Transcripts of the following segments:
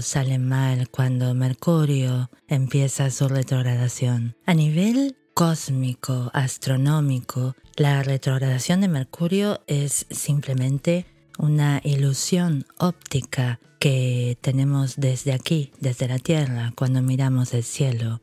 ¿Por qué todo sale mal cuando Mercurio empieza su retrogradación? A nivel cósmico, astronómico, la retrogradación de Mercurio es simplemente una ilusión óptica que tenemos desde aquí, desde la Tierra, cuando miramos el cielo.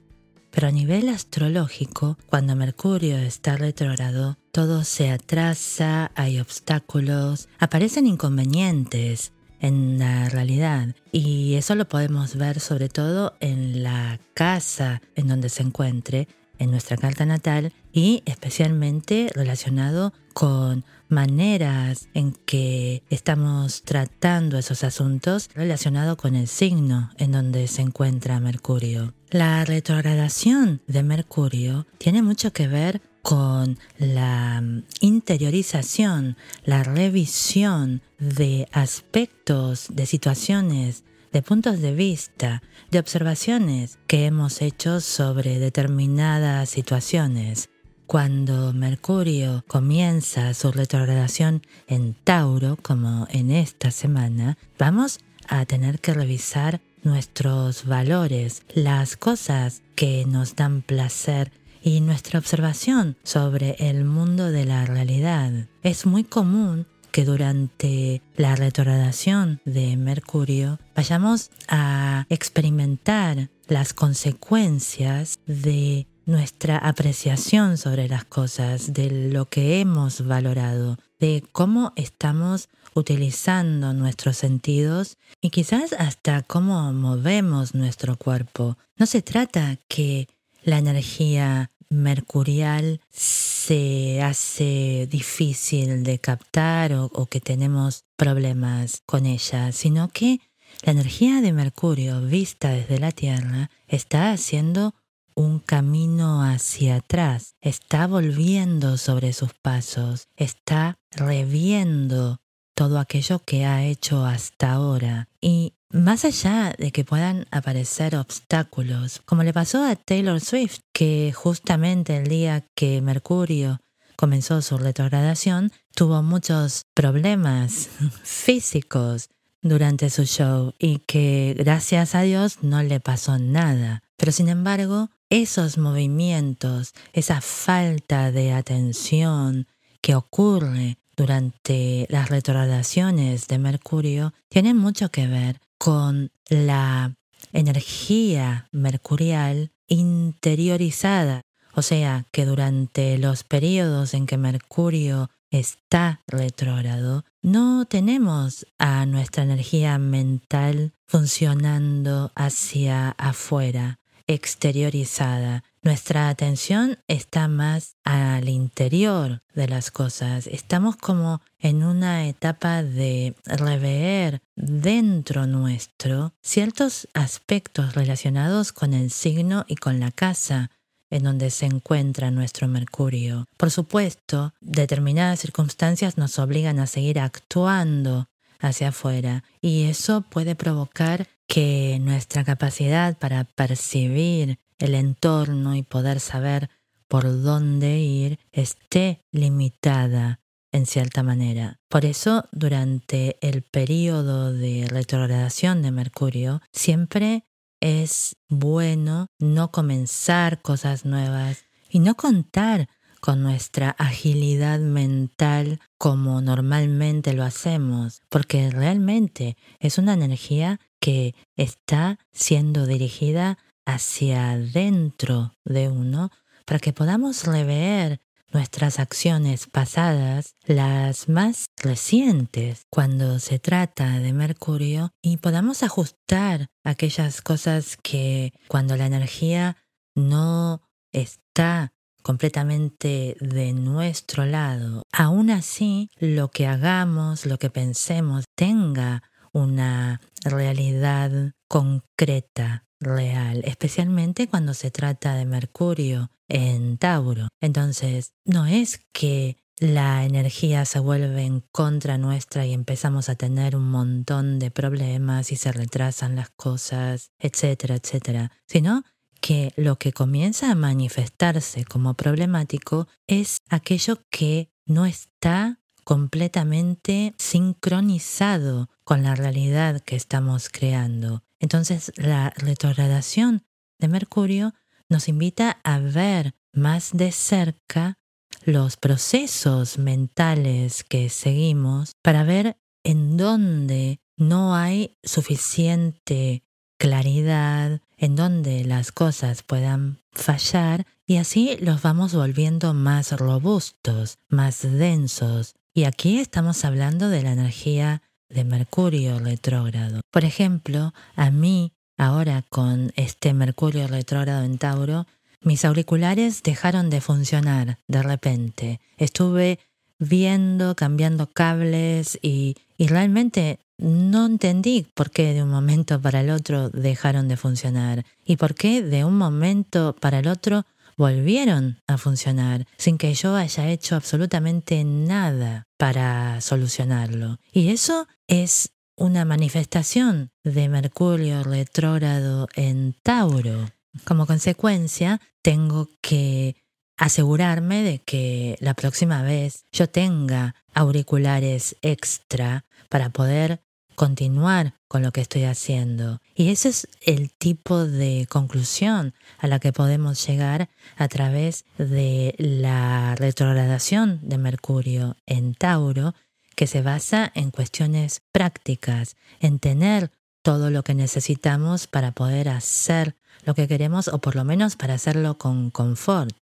Pero a nivel astrológico, cuando Mercurio está retrógrado, todo se atrasa, hay obstáculos, aparecen inconvenientes en la realidad y eso lo podemos ver sobre todo en la casa en donde se encuentre, en nuestra carta natal y especialmente relacionado con maneras en que estamos tratando esos asuntos relacionado con el signo en donde se encuentra Mercurio. La retrogradación de Mercurio tiene mucho que ver con la interiorización, la revisión de aspectos, de situaciones, de puntos de vista, de observaciones que hemos hecho sobre determinadas situaciones. Cuando Mercurio comienza su retrogradación en Tauro, como en esta semana, vamos a tener que revisar nuestros valores, las cosas que nos dan placer y nuestra observación sobre el mundo de la realidad. Es muy común que durante la retrogradación de Mercurio vayamos a experimentar las consecuencias de nuestra apreciación sobre las cosas, de lo que hemos valorado, de cómo estamos utilizando nuestros sentidos y quizás hasta cómo movemos nuestro cuerpo. No se trata que la energía mercurial se hace difícil de captar o, que tenemos problemas con ella, sino que la energía de Mercurio vista desde la Tierra está haciendo un camino hacia atrás, está volviendo sobre sus pasos, está reviendo todo aquello que ha hecho hasta ahora. Y más allá de que puedan aparecer obstáculos, como le pasó a Taylor Swift, que justamente el día que Mercurio comenzó su retrogradación, tuvo muchos problemas físicos durante su show y que gracias a Dios no le pasó nada. Pero sin embargo, esos movimientos, esa falta de atención que ocurre durante las retrogradaciones de Mercurio tienen mucho que ver con la energía mercurial interiorizada. O sea, que durante los periodos en que Mercurio está retrógrado, no tenemos a nuestra energía mental funcionando hacia afuera, exteriorizada. Nuestra atención está más al interior de las cosas. Estamos como en una etapa de rever dentro nuestro ciertos aspectos relacionados con el signo y con la casa en donde se encuentra nuestro Mercurio. Por supuesto, determinadas circunstancias nos obligan a seguir actuando hacia afuera y eso puede provocar que nuestra capacidad para percibir el entorno y poder saber por dónde ir esté limitada en cierta manera. Por eso, durante el periodo de retrogradación de Mercurio, siempre es bueno no comenzar cosas nuevas y no contar con nuestra agilidad mental como normalmente lo hacemos, porque realmente es una energía que está siendo dirigida hacia adentro de uno para que podamos rever nuestras acciones pasadas, las más recientes cuando se trata de Mercurio, y podamos ajustar aquellas cosas que cuando la energía no está completamente de nuestro lado, aún así lo que hagamos, lo que pensemos, tenga una realidad concreta, real, especialmente cuando se trata de Mercurio en Tauro. Entonces, no es que la energía se vuelve en contra nuestra y empezamos a tener un montón de problemas y se retrasan las cosas, etcétera, etcétera, sino que lo que comienza a manifestarse como problemático es aquello que no está completamente sincronizado con la realidad que estamos creando. Entonces la retrogradación de Mercurio nos invita a ver más de cerca los procesos mentales que seguimos para ver en dónde no hay suficiente claridad, en donde las cosas puedan fallar y así los vamos volviendo más robustos, más densos. Y aquí estamos hablando de la energía de Mercurio retrógrado. Por ejemplo, a mí, ahora con este Mercurio retrógrado en Tauro, mis auriculares dejaron de funcionar de repente. Estuve viendo, cambiando cables y, y realmente no entendí por qué de un momento para el otro dejaron de funcionar y por qué de un momento para el otro volvieron a funcionar sin que yo haya hecho absolutamente nada para solucionarlo. Y eso es una manifestación de Mercurio retrógrado en Tauro. Como consecuencia, tengo que asegurarme de que la próxima vez yo tenga auriculares extra para poder continuar con lo que estoy haciendo. Y ese es el tipo de conclusión a la que podemos llegar a través de la retrogradación de Mercurio en Tauro, que se basa en cuestiones prácticas, en tener todo lo que necesitamos para poder hacer lo que queremos o por lo menos para hacerlo con confort.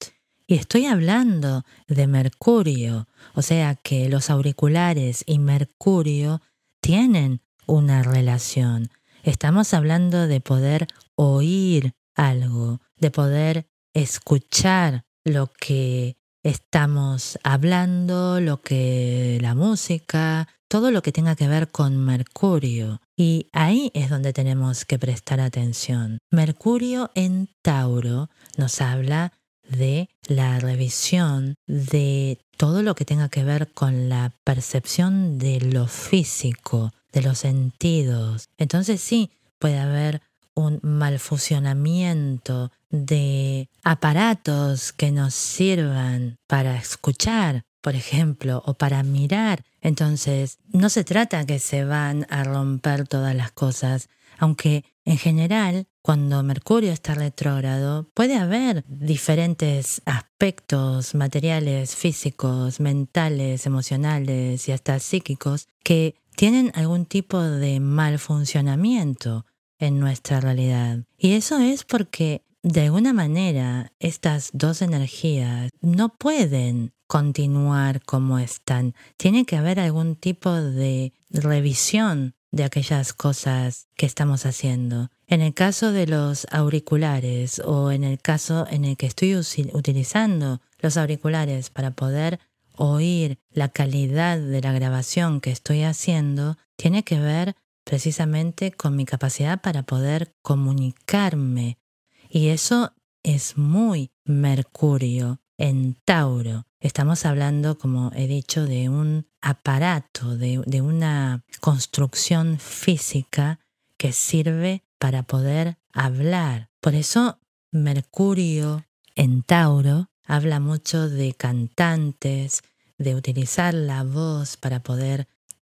Y estoy hablando de Mercurio, o sea que los auriculares y Mercurio tienen una relación. Estamos hablando de poder oír algo, de poder escuchar lo que estamos hablando, lo que la música, todo lo que tenga que ver con Mercurio. Y ahí es donde tenemos que prestar atención. Mercurio en Tauro nos habla de la revisión de todo lo que tenga que ver con la percepción de lo físico, de los sentidos. Entonces sí, puede haber un mal funcionamiento de aparatos que nos sirvan para escuchar, por ejemplo, o para mirar. Entonces, no se trata que se van a romper todas las cosas, aunque en general, cuando Mercurio está retrógrado, puede haber diferentes aspectos materiales, físicos, mentales, emocionales y hasta psíquicos que tienen algún tipo de mal funcionamiento en nuestra realidad. Y eso es porque de alguna manera estas dos energías no pueden continuar como están. Tiene que haber algún tipo de revisión de aquellas cosas que estamos haciendo. En el caso de los auriculares o en el caso en el que estoy utilizando los auriculares para poder oír la calidad de la grabación que estoy haciendo, tiene que ver precisamente con mi capacidad para poder comunicarme. Y eso es muy Mercurio en Tauro. Estamos hablando, como he dicho, de un aparato, de, una construcción física que sirve para poder hablar. Por eso Mercurio en Tauro habla mucho de cantantes, de utilizar la voz para poder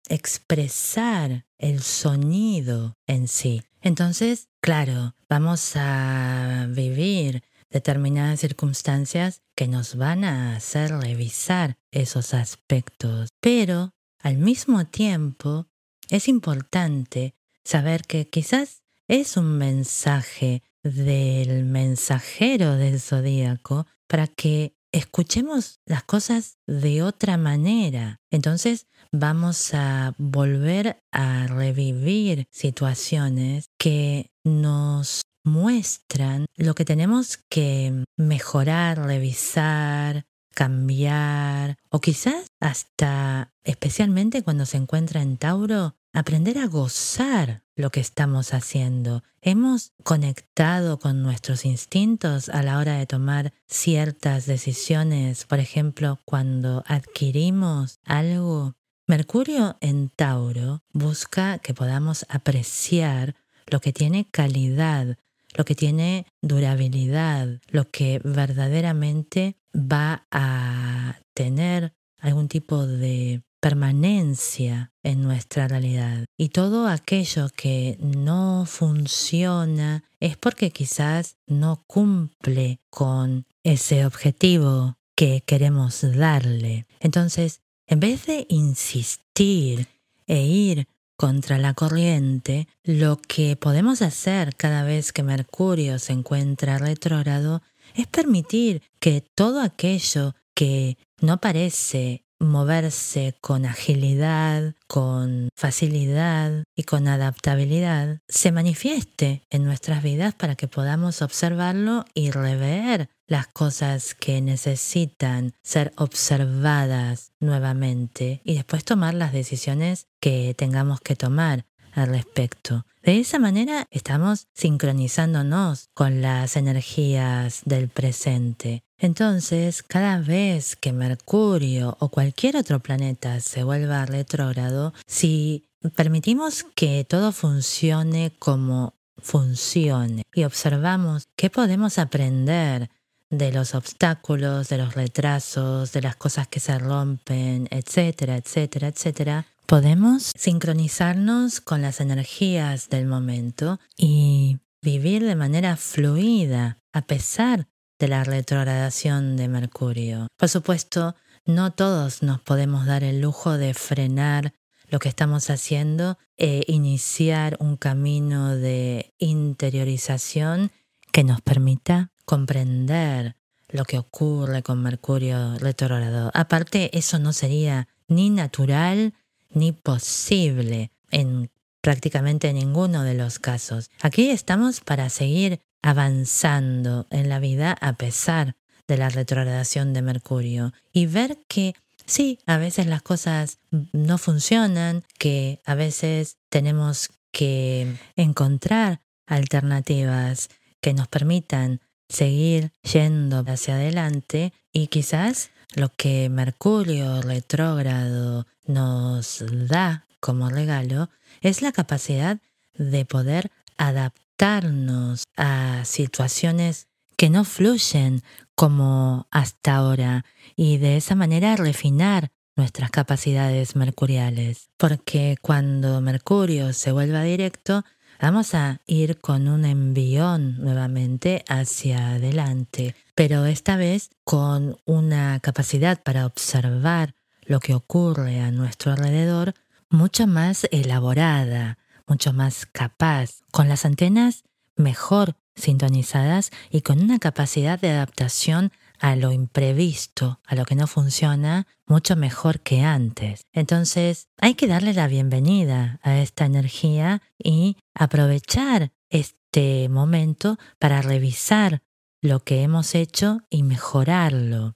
expresar el sonido en sí. Entonces, claro, vamos a vivir determinadas circunstancias que nos van a hacer revisar esos aspectos. Pero al mismo tiempo es importante saber que quizás es un mensaje del mensajero del zodíaco para que escuchemos las cosas de otra manera. Entonces vamos a volver a revivir situaciones que nos muestran lo que tenemos que mejorar, revisar, cambiar o quizás hasta, especialmente cuando se encuentra en Tauro, aprender a gozar lo que estamos haciendo. Hemos conectado con nuestros instintos a la hora de tomar ciertas decisiones, por ejemplo, cuando adquirimos algo. Mercurio en Tauro busca que podamos apreciar lo que tiene calidad, lo que tiene durabilidad, lo que verdaderamente va a tener algún tipo de permanencia en nuestra realidad. Y todo aquello que no funciona es porque quizás no cumple con ese objetivo que queremos darle. Entonces, en vez de insistir e ir contra la corriente, lo que podemos hacer cada vez que Mercurio se encuentra retrógrado es permitir que todo aquello que no parece moverse con agilidad, con facilidad y con adaptabilidad, se manifieste en nuestras vidas para que podamos observarlo y rever las cosas que necesitan ser observadas nuevamente y después tomar las decisiones que tengamos que tomar al respecto. De esa manera estamos sincronizándonos con las energías del presente. Entonces, cada vez que Mercurio o cualquier otro planeta se vuelva retrógrado, si permitimos que todo funcione como funcione y observamos qué podemos aprender de los obstáculos, de los retrasos, de las cosas que se rompen, etcétera, etcétera, etcétera, podemos sincronizarnos con las energías del momento y vivir de manera fluida a pesar de la retrogradación de Mercurio. Por supuesto, no todos nos podemos dar el lujo de frenar lo que estamos haciendo e iniciar un camino de interiorización que nos permita comprender lo que ocurre con Mercurio retrogrado. Aparte, eso no sería ni natural ni posible en prácticamente ninguno de los casos. Aquí estamos para seguir avanzando en la vida a pesar de la retrogradación de Mercurio y ver que sí, a veces las cosas no funcionan, que a veces tenemos que encontrar alternativas que nos permitan seguir yendo hacia adelante y quizás lo que Mercurio retrógrado nos da como regalo es la capacidad de poder adaptarnos a situaciones que no fluyen como hasta ahora y de esa manera refinar nuestras capacidades mercuriales. Porque cuando Mercurio se vuelva directo, Vamos a ir con un envión nuevamente hacia adelante, pero esta vez con una capacidad para observar lo que ocurre a nuestro alrededor mucho más elaborada, mucho más capaz, con las antenas mejor sintonizadas y con una capacidad de adaptación a lo imprevisto, a lo que no funciona, mucho mejor que antes. Entonces hay que darle la bienvenida a esta energía y aprovechar este momento para revisar lo que hemos hecho y mejorarlo.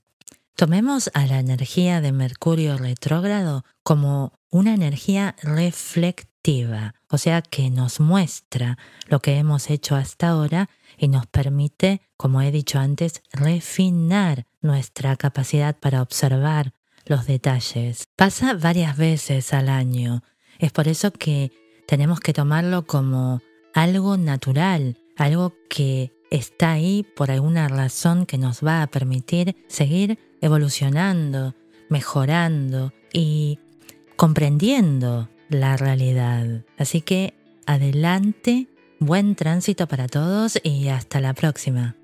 Tomemos a la energía de Mercurio retrógrado como una energía reflectiva, o sea que nos muestra lo que hemos hecho hasta ahora y nos permite, como he dicho antes, refinar nuestra capacidad para observar los detalles. Pasa varias veces al año. Es por eso que tenemos que tomarlo como algo natural, algo que está ahí por alguna razón que nos va a permitir seguir evolucionando, mejorando y comprendiendo la realidad. Así que adelante Buen tránsito para todos y hasta la próxima.